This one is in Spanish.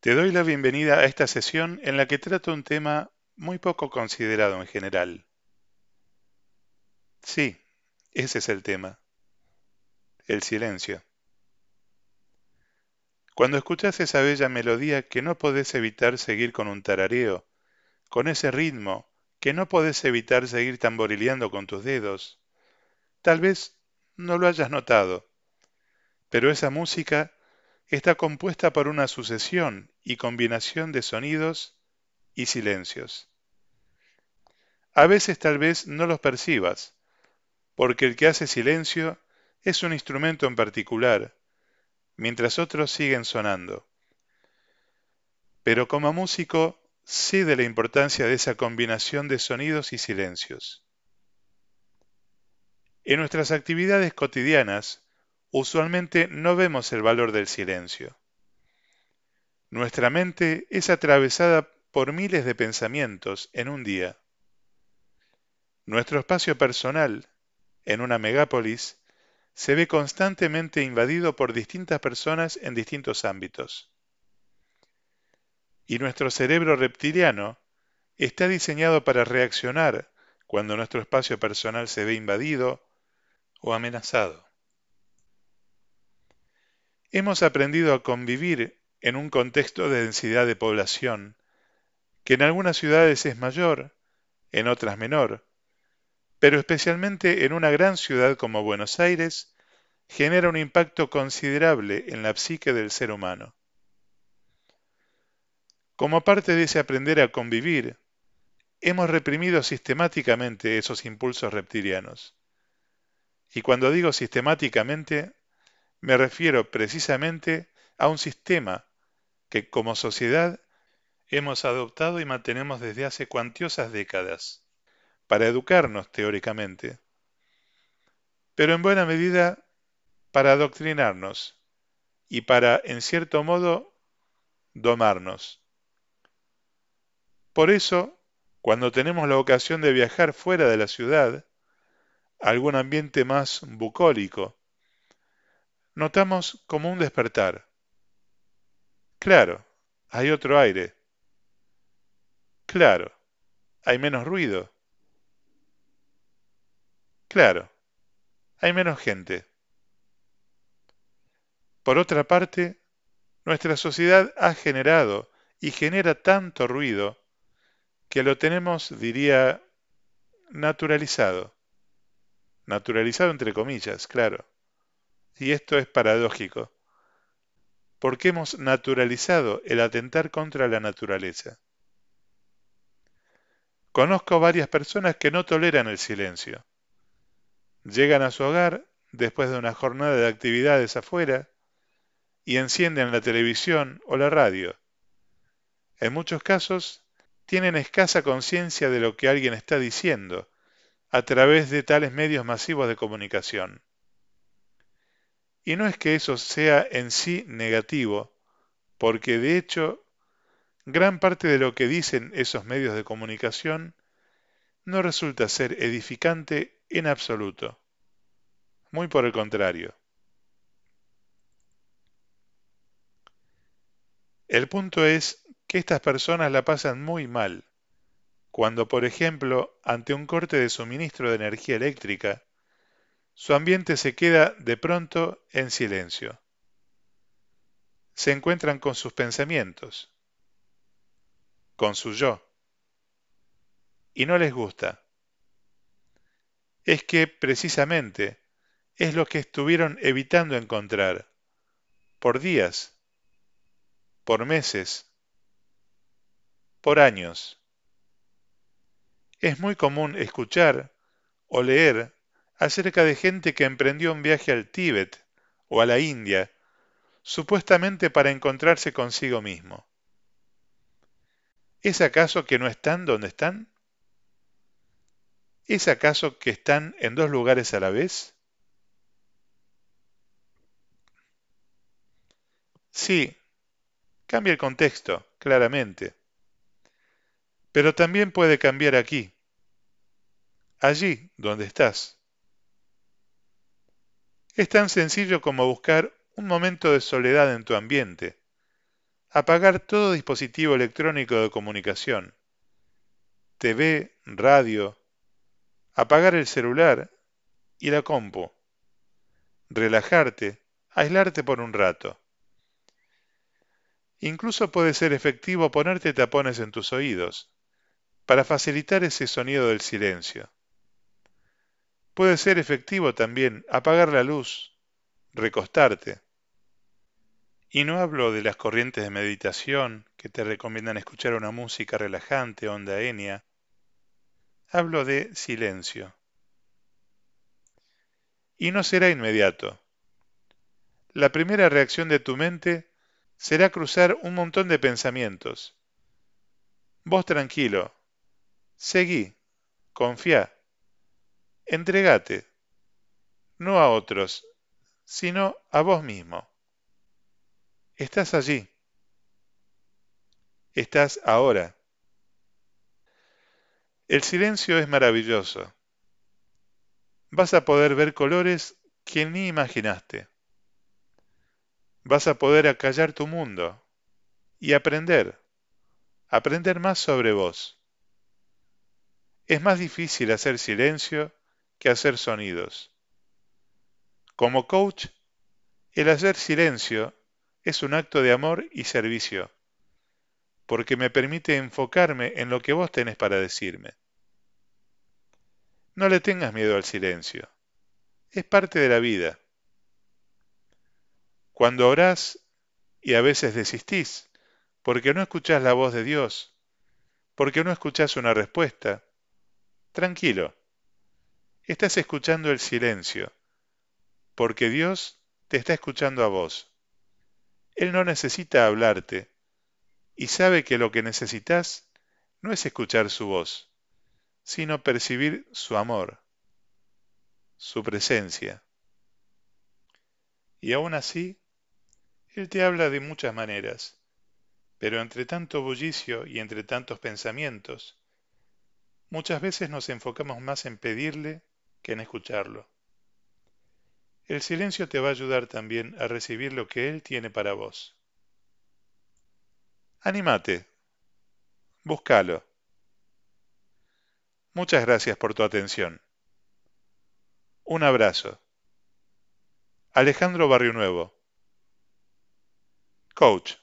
Te doy la bienvenida a esta sesión en la que trato un tema muy poco considerado en general. Sí, ese es el tema. El silencio. Cuando escuchas esa bella melodía que no podés evitar seguir con un tarareo, con ese ritmo que no podés evitar seguir tamborileando con tus dedos, tal vez no lo hayas notado, pero esa música está compuesta por una sucesión y combinación de sonidos y silencios. A veces tal vez no los percibas, porque el que hace silencio es un instrumento en particular, mientras otros siguen sonando. Pero como músico sé de la importancia de esa combinación de sonidos y silencios. En nuestras actividades cotidianas, usualmente no vemos el valor del silencio. Nuestra mente es atravesada por miles de pensamientos en un día. Nuestro espacio personal, en una megápolis, se ve constantemente invadido por distintas personas en distintos ámbitos. Y nuestro cerebro reptiliano está diseñado para reaccionar cuando nuestro espacio personal se ve invadido o amenazado. Hemos aprendido a convivir en un contexto de densidad de población, que en algunas ciudades es mayor, en otras menor, pero especialmente en una gran ciudad como Buenos Aires, genera un impacto considerable en la psique del ser humano. Como parte de ese aprender a convivir, hemos reprimido sistemáticamente esos impulsos reptilianos. Y cuando digo sistemáticamente, me refiero precisamente a un sistema que como sociedad hemos adoptado y mantenemos desde hace cuantiosas décadas, para educarnos teóricamente, pero en buena medida para adoctrinarnos y para, en cierto modo, domarnos. Por eso, cuando tenemos la ocasión de viajar fuera de la ciudad, a algún ambiente más bucólico, notamos como un despertar. Claro, hay otro aire. Claro, hay menos ruido. Claro, hay menos gente. Por otra parte, nuestra sociedad ha generado y genera tanto ruido que lo tenemos, diría, naturalizado. Naturalizado entre comillas, claro. Y esto es paradójico, porque hemos naturalizado el atentar contra la naturaleza. Conozco varias personas que no toleran el silencio. Llegan a su hogar después de una jornada de actividades afuera y encienden la televisión o la radio. En muchos casos tienen escasa conciencia de lo que alguien está diciendo a través de tales medios masivos de comunicación. Y no es que eso sea en sí negativo, porque de hecho gran parte de lo que dicen esos medios de comunicación no resulta ser edificante en absoluto. Muy por el contrario. El punto es que estas personas la pasan muy mal cuando, por ejemplo, ante un corte de suministro de energía eléctrica, su ambiente se queda de pronto en silencio. Se encuentran con sus pensamientos, con su yo, y no les gusta. Es que precisamente es lo que estuvieron evitando encontrar por días, por meses, por años. Es muy común escuchar o leer acerca de gente que emprendió un viaje al Tíbet o a la India, supuestamente para encontrarse consigo mismo. ¿Es acaso que no están donde están? ¿Es acaso que están en dos lugares a la vez? Sí, cambia el contexto, claramente. Pero también puede cambiar aquí, allí donde estás. Es tan sencillo como buscar un momento de soledad en tu ambiente, Apagar todo dispositivo electrónico de comunicación. TV, radio. Apagar el celular y la compu. Relajarte, aislarte por un rato. Incluso puede ser efectivo ponerte tapones en tus oídos para facilitar ese sonido del silencio. Puede ser efectivo también apagar la luz, recostarte. Y no hablo de las corrientes de meditación que te recomiendan escuchar una música relajante, onda enia. Hablo de silencio. Y no será inmediato. La primera reacción de tu mente será cruzar un montón de pensamientos. Vos tranquilo, seguí, confía, entregate, no a otros, sino a vos mismo. Estás allí. Estás ahora. El silencio es maravilloso. Vas a poder ver colores que ni imaginaste vas a poder acallar tu mundo y aprender, aprender más sobre vos. Es más difícil hacer silencio que hacer sonidos. Como coach, el hacer silencio es un acto de amor y servicio, porque me permite enfocarme en lo que vos tenés para decirme. No le tengas miedo al silencio, es parte de la vida. Cuando orás y a veces desistís, porque no escuchás la voz de Dios, porque no escuchás una respuesta, tranquilo, estás escuchando el silencio, porque Dios te está escuchando a vos. Él no necesita hablarte y sabe que lo que necesitas no es escuchar su voz, sino percibir su amor, su presencia. Y aún así, él te habla de muchas maneras, pero entre tanto bullicio y entre tantos pensamientos, muchas veces nos enfocamos más en pedirle que en escucharlo. El silencio te va a ayudar también a recibir lo que Él tiene para vos. Anímate, búscalo. Muchas gracias por tu atención. Un abrazo. Alejandro Barrio Nuevo Coach